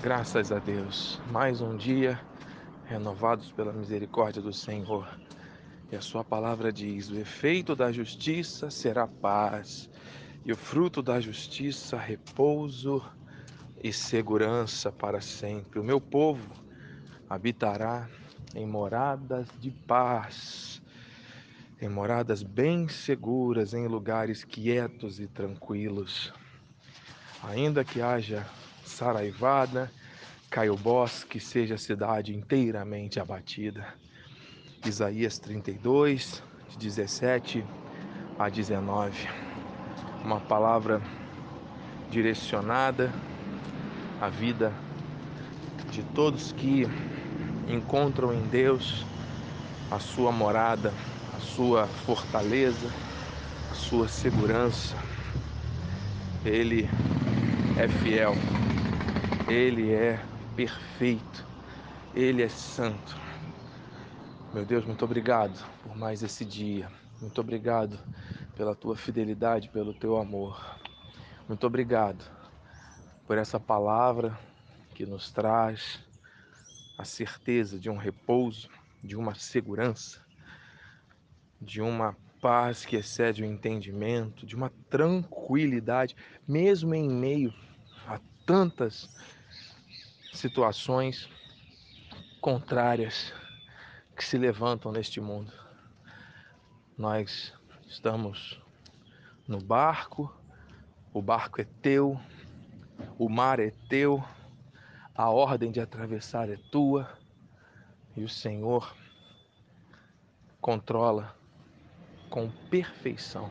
Graças a Deus, mais um dia renovados pela misericórdia do Senhor. E a sua palavra diz: o efeito da justiça será paz, e o fruto da justiça, repouso e segurança para sempre. O meu povo habitará em moradas de paz, em moradas bem seguras, em lugares quietos e tranquilos. Ainda que haja saraivada, caia o bosque, seja a cidade inteiramente abatida. Isaías 32, de 17 a 19. Uma palavra direcionada à vida de todos que encontram em Deus a sua morada, a sua fortaleza, a sua segurança. Ele é fiel, ele é perfeito, ele é santo. Meu Deus, muito obrigado por mais esse dia. Muito obrigado pela tua fidelidade, pelo teu amor. Muito obrigado por essa palavra que nos traz a certeza de um repouso, de uma segurança, de uma paz que excede o entendimento, de uma tranquilidade, mesmo em meio a tantas situações contrárias que se levantam neste mundo. Nós estamos no barco, o barco é teu, o mar é teu, a ordem de atravessar é tua e o Senhor controla com perfeição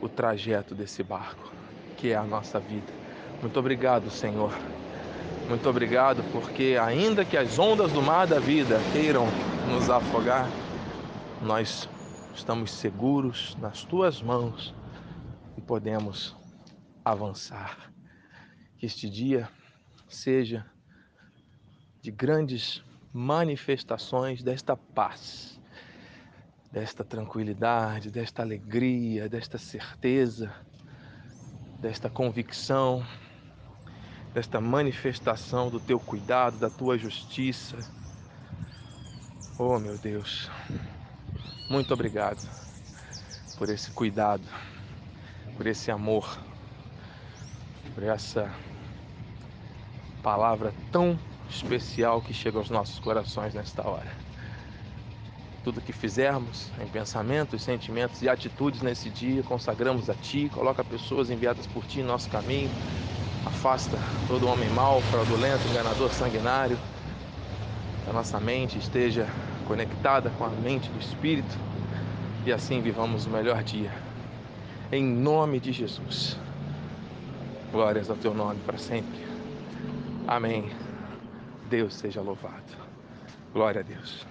o trajeto desse barco, que é a nossa vida. Muito obrigado, Senhor. Muito obrigado, porque ainda que as ondas do mar da vida queiram nos afogar, nós estamos seguros nas tuas mãos e podemos avançar. Que este dia seja de grandes manifestações desta paz, desta tranquilidade, desta alegria, desta certeza, desta convicção, desta manifestação do teu cuidado, da tua justiça. Oh, meu Deus, muito obrigado por esse cuidado, por esse amor, por essa palavra tão especial que chega aos nossos corações nesta hora. Tudo que fizermos em pensamentos, sentimentos e atitudes nesse dia, consagramos a Ti, coloca pessoas enviadas por Ti em nosso caminho, afasta todo homem mau, fraudulento, enganador, sanguinário, que a nossa mente esteja conectada com a mente do Espírito e assim vivamos o melhor dia. Em nome de Jesus. Glórias ao Teu nome para sempre. Amém. Deus seja louvado. Glória a Deus.